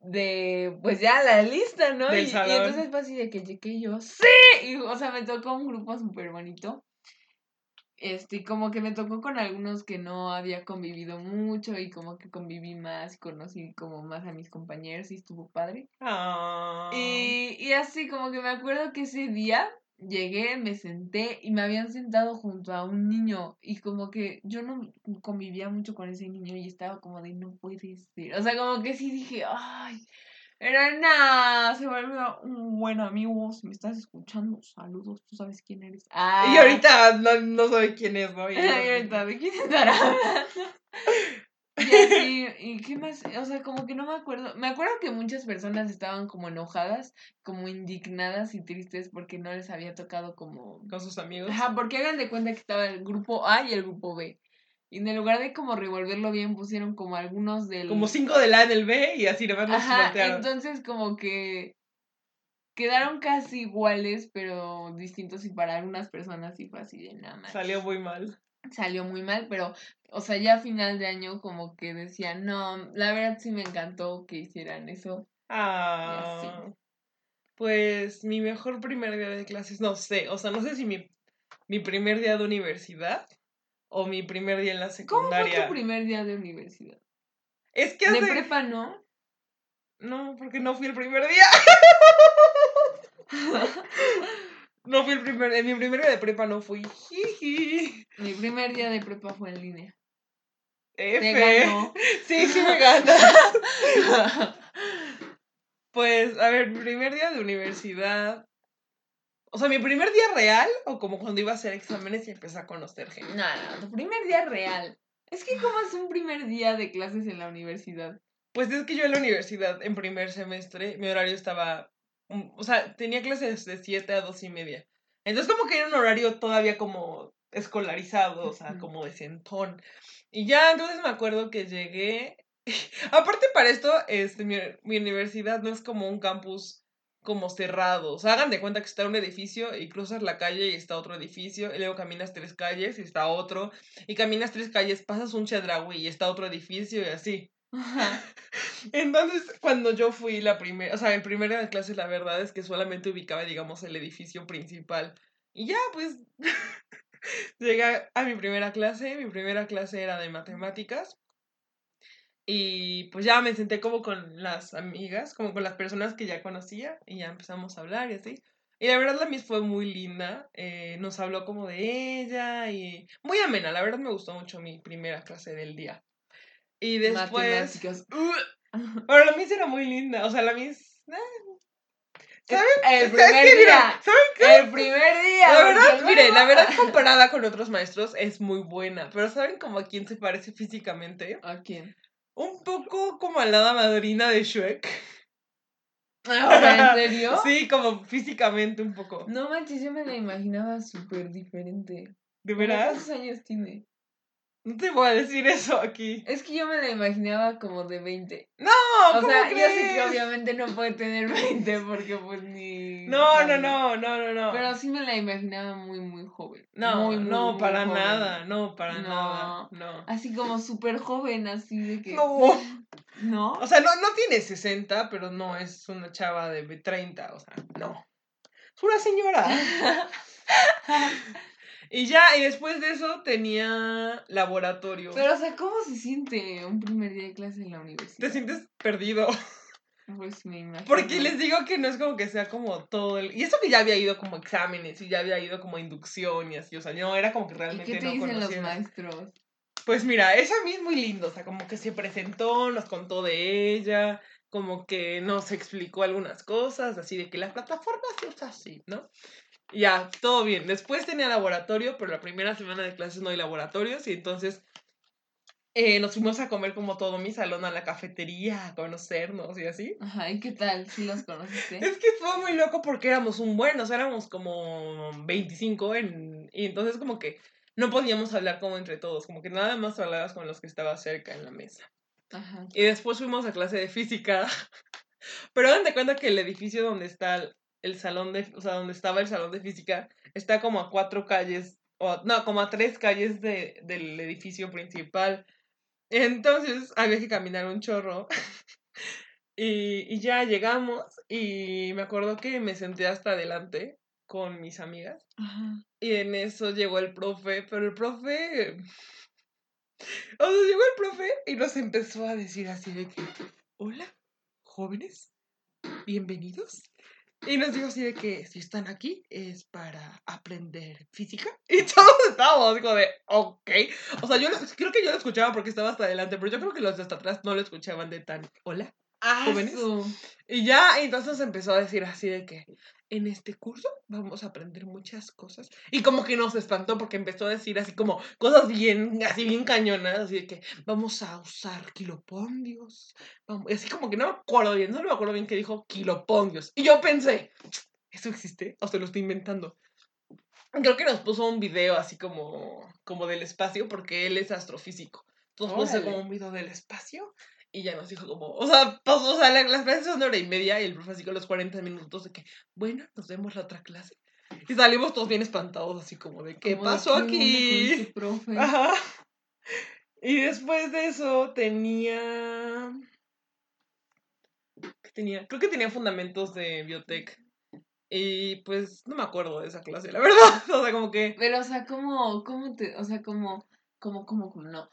de, pues ya la lista, ¿no? Del y, y salón. entonces fue así de que llegué y yo, sí, y, o sea, me tocó un grupo súper bonito. Este, y como que me tocó con algunos que no había convivido mucho y como que conviví más y conocí como más a mis compañeros y estuvo padre. Ah. Y, y así como que me acuerdo que ese día llegué, me senté y me habían sentado junto a un niño y como que yo no convivía mucho con ese niño y estaba como de no puede ser. O sea, como que sí dije, ay, era nada, se vuelve un buen amigo, si me estás escuchando, saludos, tú sabes quién eres. Ah, Y ahorita no, no sabe quién es, ¿no? Y- y ahorita, ¿de quién estará hablando? Y así, ¿y qué más? O sea, como que no me acuerdo. Me acuerdo que muchas personas estaban como enojadas, como indignadas y tristes porque no les había tocado como... Con sus amigos. Ajá, porque hagan de cuenta que estaba el grupo A y el grupo B. Y en lugar de como revolverlo bien, pusieron como algunos del... Como cinco del A en el B y así nomás los Ajá, voltearon. entonces como que quedaron casi iguales, pero distintos y para algunas personas sí fue así de nada más. Salió muy mal. Salió muy mal, pero, o sea, ya a final de año como que decían, no, la verdad sí me encantó que hicieran eso. Ah. Pues mi mejor primer día de clases, no sé, o sea, no sé si mi, mi primer día de universidad o mi primer día en la ¿Cómo fue secundaria. tu primer día de universidad? Es que De hace... prepa, ¿no? No, porque no fui el primer día. No fui el primer, en mi primer día de prepa no fui. Jiji. Mi primer día de prepa fue en línea. F. Ganó. Sí, sí me ganas. Pues, a ver, mi primer día de universidad. O sea, mi primer día real o como cuando iba a hacer exámenes y empecé a conocer gente. No, no, tu primer día real. Es que, ¿cómo es un primer día de clases en la universidad? Pues es que yo en la universidad, en primer semestre, mi horario estaba. O sea, tenía clases de 7 a 2 y media. Entonces, como que era un horario todavía como escolarizado, o sea, como de centón. Y ya, entonces me acuerdo que llegué. Aparte, para esto, este, mi, mi universidad no es como un campus como cerrado. O sea, hagan de cuenta que está un edificio y cruzas la calle y está otro edificio, y luego caminas tres calles y está otro, y caminas tres calles, pasas un chedraui y está otro edificio y así. Entonces, cuando yo fui la primera, o sea, en primera clase, la verdad es que solamente ubicaba, digamos, el edificio principal. Y ya, pues, llegué a, a mi primera clase. Mi primera clase era de matemáticas. Y pues ya me senté como con las amigas, como con las personas que ya conocía. Y ya empezamos a hablar y así. Y la verdad la Miss fue muy linda. eh, nos habló como de ella y muy amena. La verdad me gustó mucho mi primera clase del día. Y después... Matemáticas. Pero la Miss era muy linda, o sea, la Miss... eh, ¿Saben? El primer día. ¿saben qué? El primer día. La verdad, mire, la verdad comparada con otros maestros es muy buena, pero ¿saben como a quién se parece físicamente? ¿A quién? Un poco como a la madrina de Shrek. Ahora, ¿En serio? Sí, como físicamente un poco. No manches, yo me la imaginaba súper diferente. ¿De ¿Cómo veras? ¿Cuántos años tiene? No te voy a decir eso aquí. Es que yo me la imaginaba como de 20. No, O ¿cómo sea, yo sé que crees? obviamente no puede tener 20 porque pues ni... No, no, no, no, no, no. Pero sí me la imaginaba muy, muy joven. no, Muy, muy, no, muy para joven. nada, no, para No. nada, no. Así como súper joven, así de que... No. ¿No? O sea, no, no tiene 60, pero no es una chava de 30, o sea, no. Es una señora. y ya, y después de eso tenía laboratorio. Pero, o sea, ¿cómo se siente un primer día de clase en la universidad? Te sientes perdido. Pues me imagino. Porque les digo que no es como que sea como todo el... Y eso que ya había ido como exámenes y ya había ido como inducción y así, o sea, no, era como que ¿Y realmente qué te no dicen los maestros? Pues mira, esa a mí es muy lindo, o sea, como que se presentó, nos contó de ella, como que nos explicó algunas cosas, así de que la plataforma se usa así, ¿no? Ya, todo bien. Después tenía laboratorio, pero la primera semana de clases no hay laboratorios y entonces eh, nos fuimos a comer como todo mi salón a la cafetería, a conocernos y así. Ajá, ¿y qué tal? ¿Sí los conociste? Es que fue muy loco porque éramos un buen, o sea, éramos como 25 en, y entonces como que no podíamos hablar como entre todos, como que nada más hablabas con los que estaban cerca en la mesa. Ajá. Y después fuimos a clase de física, pero hagan de cuenta que el edificio donde está el, salón de, o sea, donde estaba el salón de física, está como a cuatro calles, o no, como a tres calles de, del edificio principal. Entonces había que caminar un chorro. Y, y ya llegamos y me acuerdo que me senté hasta adelante con mis amigas Ajá. y en eso llegó el profe, pero el profe... O sea, llegó el profe y nos empezó a decir así de que, hola, jóvenes, bienvenidos. Y nos dijo así de que si están aquí es para aprender física. Y todos estábamos como de, ok. O sea, yo lo- creo que yo lo escuchaba porque estaba hasta adelante, pero yo creo que los de hasta atrás no lo escuchaban de tan, hola. Ah, ¿Jóvenes? Y ya, entonces empezó a decir así de que en este curso vamos a aprender muchas cosas. Y como que nos espantó porque empezó a decir así como cosas bien, así bien cañonas, así de que vamos a usar kilopondios. Vamos, y así como que no me acuerdo bien, no me acuerdo bien que dijo kilopondios. Y yo pensé, ¿eso existe? ¿O se lo estoy inventando? Creo que nos puso un video así como, como del espacio porque él es astrofísico. Entonces puso como un video del espacio y ya nos dijo como, o sea, pasó, o sea, la- las clases son de hora y media y el profe así con los 40 minutos de que, bueno, nos vemos la otra clase. Y salimos todos bien espantados, así como de, ¿qué como de, pasó ¿qué onda con aquí? este profe? Ajá. Y después de eso tenía... ¿Qué tenía? Creo que tenía fundamentos de biotech. Y pues no me acuerdo de esa clase, la verdad. O sea, como que... Pero, o sea, ¿cómo, cómo te, o sea, cómo, cómo, cómo, cómo, no?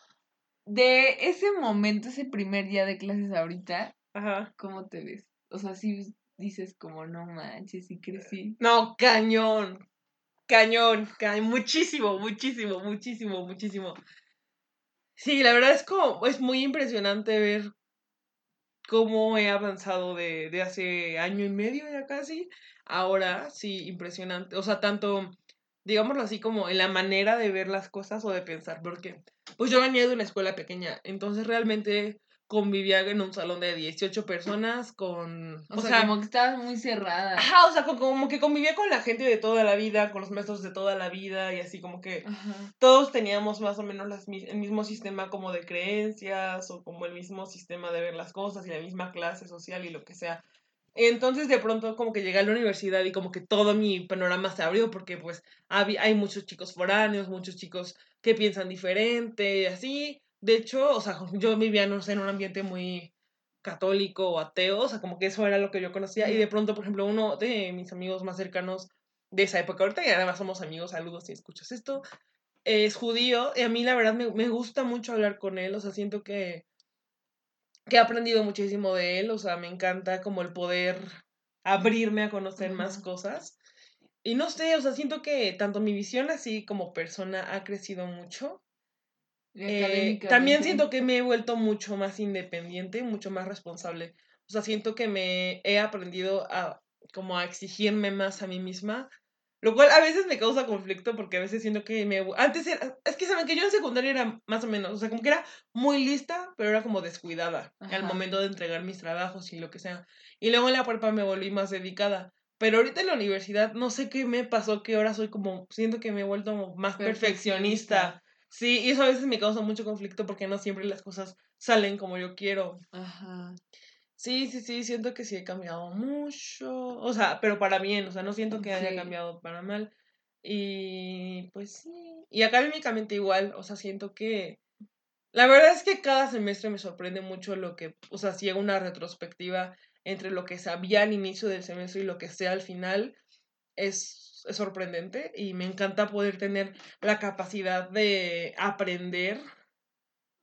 De ese momento, ese primer día de clases ahorita, Ajá. ¿cómo te ves? O sea, si dices como, no manches, sí crecí. No, cañón. Cañón, cañón. Muchísimo, muchísimo, muchísimo, muchísimo. Sí, la verdad es como, es muy impresionante ver cómo he avanzado de, de hace año y medio ya casi. Ahora sí, impresionante. O sea, tanto, digámoslo así, como en la manera de ver las cosas o de pensar, porque pues yo venía de una escuela pequeña, entonces realmente convivía en un salón de 18 personas con... O, sea, como que estabas muy cerrada. Ajá, o sea, co- como que convivía con la gente de toda la vida, con los maestros de toda la vida y así como que Ajá. todos teníamos más o menos las, el mismo sistema como de creencias o como el mismo sistema de ver las cosas y la misma clase social y lo que sea. Entonces de pronto como que llegué a la universidad y como que todo mi panorama se abrió porque pues hay muchos chicos foráneos, muchos chicos que piensan diferente y así. De hecho, o sea, yo vivía, no sé, en un ambiente muy católico o ateo, o sea, como que eso era lo que yo conocía y de pronto, por ejemplo, uno de mis amigos más cercanos de esa época, ahorita ya nada más somos amigos, saludos si escuchas esto, es judío y a mí la verdad me, me gusta mucho hablar con él, o sea, siento que, que he aprendido muchísimo de él, o sea, me encanta como el poder abrirme a conocer más cosas. Y no sé, o sea, siento que tanto mi visión así como persona ha crecido mucho. Eh, también siento que me he vuelto mucho más independiente, mucho más responsable. O sea, siento que me he aprendido a como a exigirme más a mí misma, lo cual a veces me causa conflicto porque a veces siento que me... Antes era... Es que saben que yo en secundaria era más o menos, o sea, como que era muy lista, pero era como descuidada al momento de entregar mis trabajos y lo que sea. Y luego en la prepa me volví más dedicada. Pero ahorita en la universidad no sé qué me pasó, que ahora soy como, siento que me he vuelto más perfeccionista. Perfeccionista. Sí, y eso a veces me causa mucho conflicto porque no siempre las cosas salen como yo quiero. Ajá. Sí, sí, sí, siento que sí he cambiado mucho. O sea, pero para bien, o sea, no siento que haya Sí. cambiado para mal. Y pues sí. Y académicamente igual, o sea, siento que... La verdad es que cada semestre me sorprende mucho lo que, o sea, si hago una retrospectiva entre lo que sabía al inicio del semestre y lo que sé al final, es, es sorprendente y me encanta poder tener la capacidad de aprender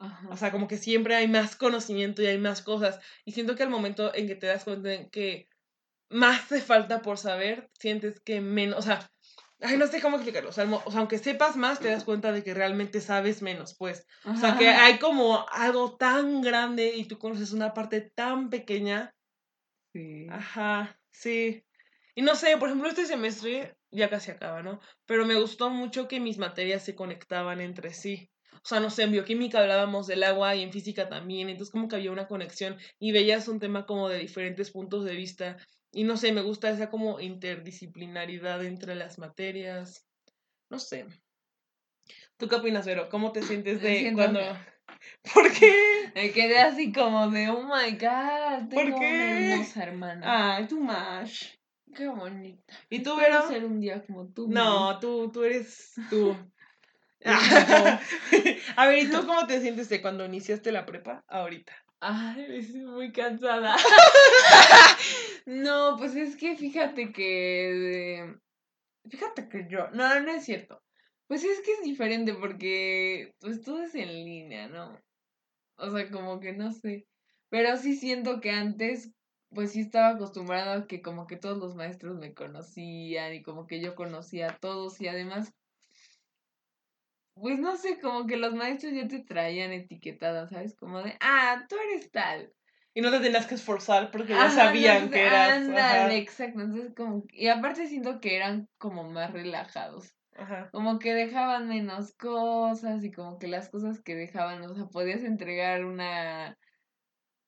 Ajá. o sea, como que siempre hay más conocimiento y hay más cosas. Y siento que al momento en que te das cuenta de que más te falta por saber, sientes que menos, o sea, ay, no sé cómo explicarlo. O sea, o aunque sepas más, te das cuenta de que realmente sabes menos, pues. O sea, que hay como algo tan grande y tú conoces una parte tan pequeña. Sí. Ajá, sí. Y no sé, por ejemplo, este semestre ya casi acaba, ¿no? Pero me gustó mucho que mis materias se conectaban entre sí. O sea, no sé, en bioquímica hablábamos del agua y en física también, entonces como que había una conexión y veías un tema como de diferentes puntos de vista. Y no sé, me gusta esa como interdisciplinaridad entre las materias. No sé. ¿Tú qué opinas, Vero? ¿Cómo te sientes de siento cuando... ¿Por qué? Me quedé así como de, oh my god, ¿Por tengo una qué? hermosa hermana. Ay, tú más. Qué bonita. ¿Y tú, Vero? ser un día como tú. No, tú, tú eres tú. Yo. A ver, ¿y tú cómo te sientes de cuando iniciaste la prepa ahorita? Ay, estoy muy cansada. no, pues es que fíjate que. Fíjate que yo. No, no es cierto. Pues es que es diferente porque pues todo es en línea, ¿no? O sea, como que no sé. Pero sí siento que antes, pues sí estaba acostumbrada a que como que todos los maestros me conocían y como que yo conocía a todos y además, pues no sé, como que los maestros ya te traían etiquetada, ¿sabes? Como de, ah, tú eres tal. Y no te tenías que esforzar porque ya Ajá, sabían que eras. Ándale, exacto. Entonces, como, y aparte siento que eran como más relajados. ajá. Como que dejaban menos cosas y como que las cosas que dejaban, o sea, podías entregar una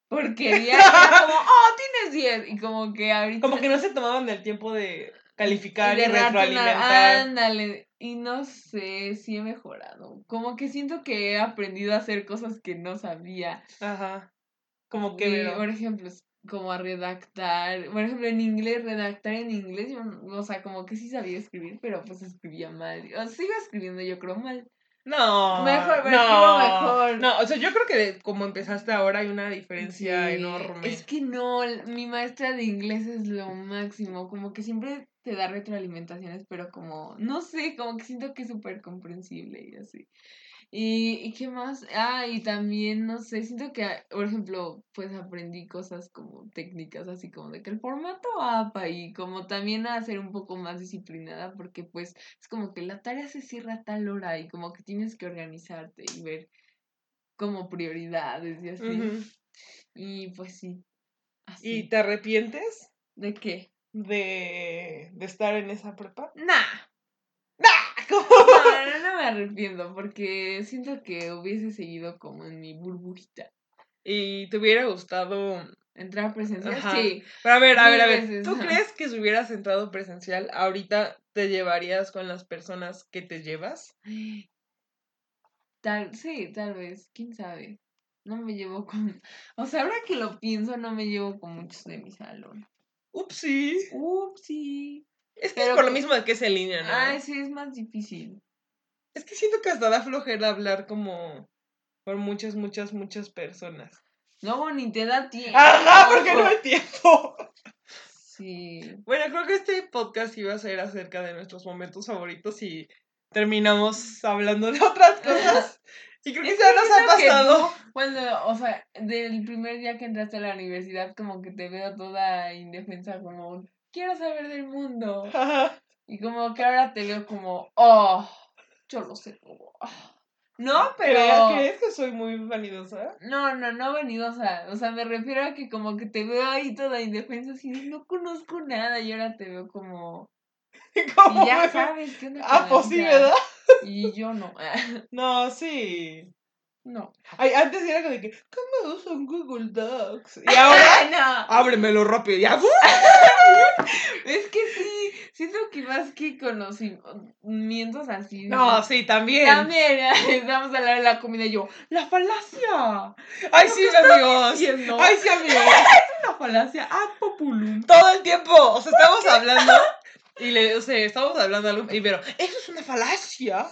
porquería era como, oh, tienes 10. Y como que ahorita. Como que no se tomaban el tiempo de calificar y, de darte una- retroalimentar. Ándale. Y no sé, sí he mejorado. Como que siento que he aprendido a hacer cosas que no sabía. Ajá. Como que, por ejemplo, como a redactar. Por ejemplo, en inglés, redactar en inglés, yo, o sea, como que sí sabía escribir, pero pues escribía mal. O sigo escribiendo, yo creo mal. No. Mejor, no, mejor. No, o sea, yo creo que de- como empezaste ahora hay una diferencia Sí, enorme. Es que no, mi maestra de inglés es lo máximo, como que siempre te da retroalimentaciones, pero como, no sé, como que siento que es súper comprensible y así. Y, ¿Y qué más? Ah, y también, no sé, siento que, ah, por ejemplo, pues aprendí cosas como técnicas, así como de que el formato APA y como también a ser un poco más disciplinada, porque pues es como que la tarea se cierra a tal hora y como que tienes que organizarte y ver como prioridades y así. Y pues sí. ¿Y Así. te arrepientes ¿De qué? De, de estar en esa prepa? Nah. ¿Cómo? No, no, no me arrepiento porque siento que hubiese seguido como en mi burbujita. ¿Y te hubiera gustado ¿Entrar presencial? Ajá. Sí. Pero a ver, a ver, a ver. veces, ¿Tú crees que si hubieras entrado presencial, ahorita te llevarías con las personas que te llevas? Tal, sí, tal vez, quién sabe. No me llevo con. O sea, ahora que lo pienso, no me llevo con muchos de mi salón. Upsi. Upsi. Es que Pero es por lo mismo de que es en línea, ¿no? Ay, sí, es más difícil. Es que siento que hasta da flojera hablar como por muchas, muchas, muchas personas. Luego ni te da tiempo. Ajá, porque no hay tiempo. Sí. Bueno, creo que este podcast iba a ser acerca de nuestros momentos favoritos y terminamos hablando de otras cosas. Y creo que ya nos ha pasado. tú, Cuando, o sea, del primer día que entraste a la universidad, como que te veo toda indefensa, como, quiero saber del mundo. Ajá. Y como que ahora te veo como, oh, yo lo sé ah". No, pero... ¿Crees, que soy muy vanidosa? No, no, no venidosa. O sea, me refiero a que como que te veo ahí toda indefensa, así no conozco nada. Y ahora te veo como, ¿Cómo y ya me- sabes qué onda. Ah, pues sí, vida". ¿verdad? Y yo no. No, sí. No. Ay, antes era como de que, ¿cómo usan Google Docs? Y ahora, no. ábremelo rápido. Ya. Es que sí, siento que más que conocimientos así. No, sí, también. También estamos a hablar de la comida y yo, la falacia. Ay, sí, amigos. Ay, sí, amigos. la falacia ad populum. Todo el tiempo. O sea, estamos hablando. Y le, o sea, estamos hablando algo. Y pero, eso es una falacia.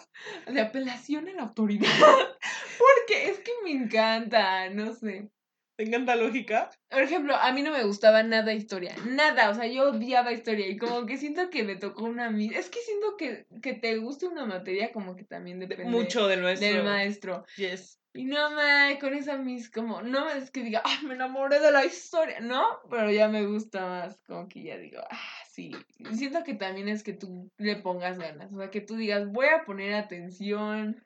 De apelación a la autoridad. Porque es que me encanta, no sé. ¿Te encanta lógica? Por ejemplo, a mí no me gustaba nada historia, nada, o sea, yo odiaba historia y como que siento que me tocó una... Es que siento que, que te guste una materia como que también depende Mucho del maestro. del maestro. Yes. Y no me, con esa mis, como, no es que diga, ah, me enamoré de la historia, no, pero ya me gusta más, como que ya digo, ah, sí. Y siento que también es que tú le pongas ganas, o sea, que tú digas, voy a poner atención,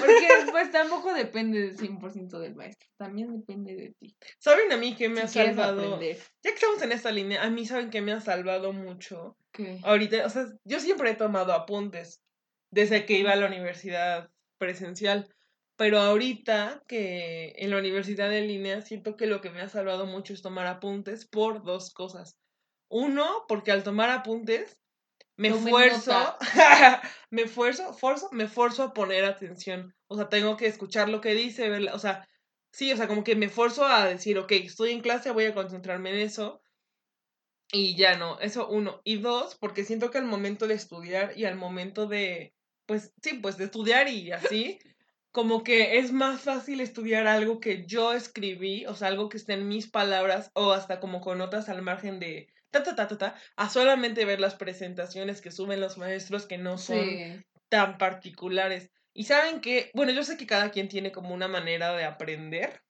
porque pues tampoco depende del 100% del maestro, también depende de ti. ¿Saben a mí qué me ha si quieres salvado? aprender. Ya que estamos en esta línea, a mí saben que me ha salvado mucho. ¿Qué? Ahorita, o sea, yo siempre he tomado apuntes desde que iba a la universidad presencial. Pero ahorita que en la universidad en línea siento que lo que me ha salvado mucho es tomar apuntes por dos cosas. Uno, porque al tomar apuntes me esfuerzo, me esfuerzo, forzo, me forzo a poner atención. O sea, tengo que escuchar lo que dice, verla, o sea, sí, o sea, como que me forzo a decir, ok, estoy en clase, voy a concentrarme en eso. Y ya no, eso uno. Y dos, porque siento que al momento de estudiar y al momento de, pues sí, pues de estudiar y así, como que es más fácil estudiar algo que yo escribí, o sea, algo que esté en mis palabras o hasta como con notas al margen de ta ta ta ta ta, a solamente ver las presentaciones que suben los maestros que no son Sí. tan particulares. Y saben que, bueno, yo sé que cada quien tiene como una manera de aprender,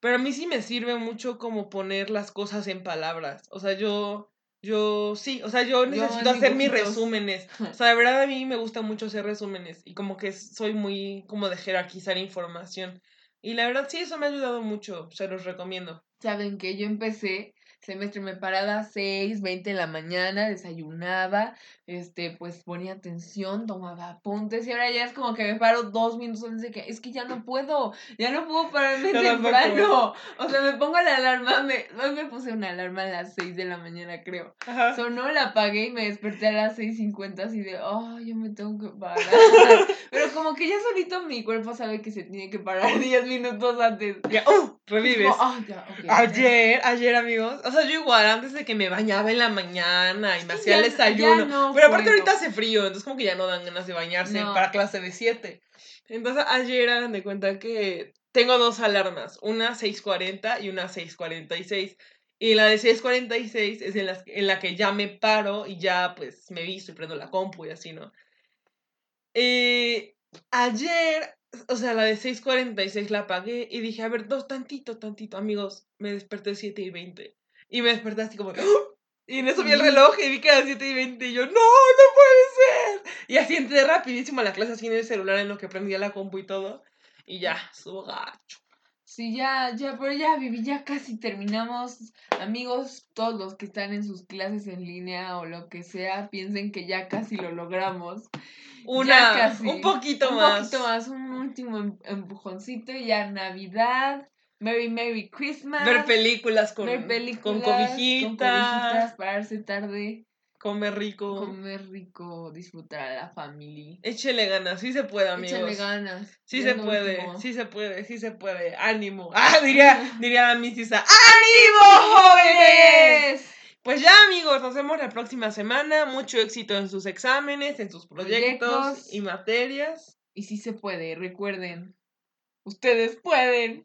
pero a mí sí me sirve mucho como poner las cosas en palabras. O sea, yo, yo sí, o sea, yo necesito hacer mis resúmenes. O sea, de verdad a mí me gusta mucho hacer resúmenes y como que soy muy como de jerarquizar información. Y la verdad sí, eso me ha ayudado mucho, se los recomiendo. Saben que yo empecé semestre, me paraba a las 6, 20 de la mañana, desayunaba, este, pues ponía atención, tomaba apuntes, y ahora ya es como que me paro dos minutos antes de que, es que ya no puedo, ya no puedo pararme temprano. O sea, me pongo la alarma, me, hoy me puse una alarma a las 6 de la mañana, creo. Ajá. Sonó, la apagué y me desperté a las 6.50 así de, oh, yo me tengo que parar. Pero como que ya solito mi cuerpo sabe que se tiene que parar 10 minutos antes. Ya, ¡uh! revives. Como, "Ah, ya, ok". Ayer, ayer, amigos. O sea, yo igual, antes de que me bañaba en la mañana y me hacía el ya- ya desayuno. no pero aparte puedo. ahorita hace frío, entonces como que ya no dan ganas de bañarse No. para clase de 7. Entonces ayer hagan de cuenta que tengo dos alarmas, una 6.40 y una 6.46. Y la de 6.46 es en la, en la que ya me paro y ya pues me visto y prendo la compu y así, ¿no? Eh, ayer, o sea, la de 6.46 la apagué y dije, a ver, dos, tantito, tantito, amigos, me desperté 7 y 20. Y me desperté así como, ¡ah! y en eso vi el reloj y vi que eran 7 y 20 y yo, no, no puede ser. Y así entré rapidísimo a la clase así en el celular en lo que prendía la compu y todo. Y ya, estuvo gacho. Sí, ya, ya, pero ya, Vivi, ya casi terminamos. Amigos, todos los que están en sus clases en línea o lo que sea, piensen que ya casi lo logramos. Una, un poquito más. Un poquito más, un último em, empujoncito y ya Navidad. Merry Merry Christmas. Ver películas con, ver películas, con cobijitas. Con cobijitas, pararse tarde. Comer rico. Comer rico, disfrutar a la familia. Échele ganas, sí se puede, amigos. Échele ganas. Sí se puede, sí se puede, sí se puede. Ánimo. Ah, diría, diría la misisa. ¡Ánimo, jóvenes! Pues ya, amigos, nos vemos la próxima semana. Mucho éxito en sus exámenes, en sus proyectos. y materias. Y sí se puede, recuerden. Ustedes pueden.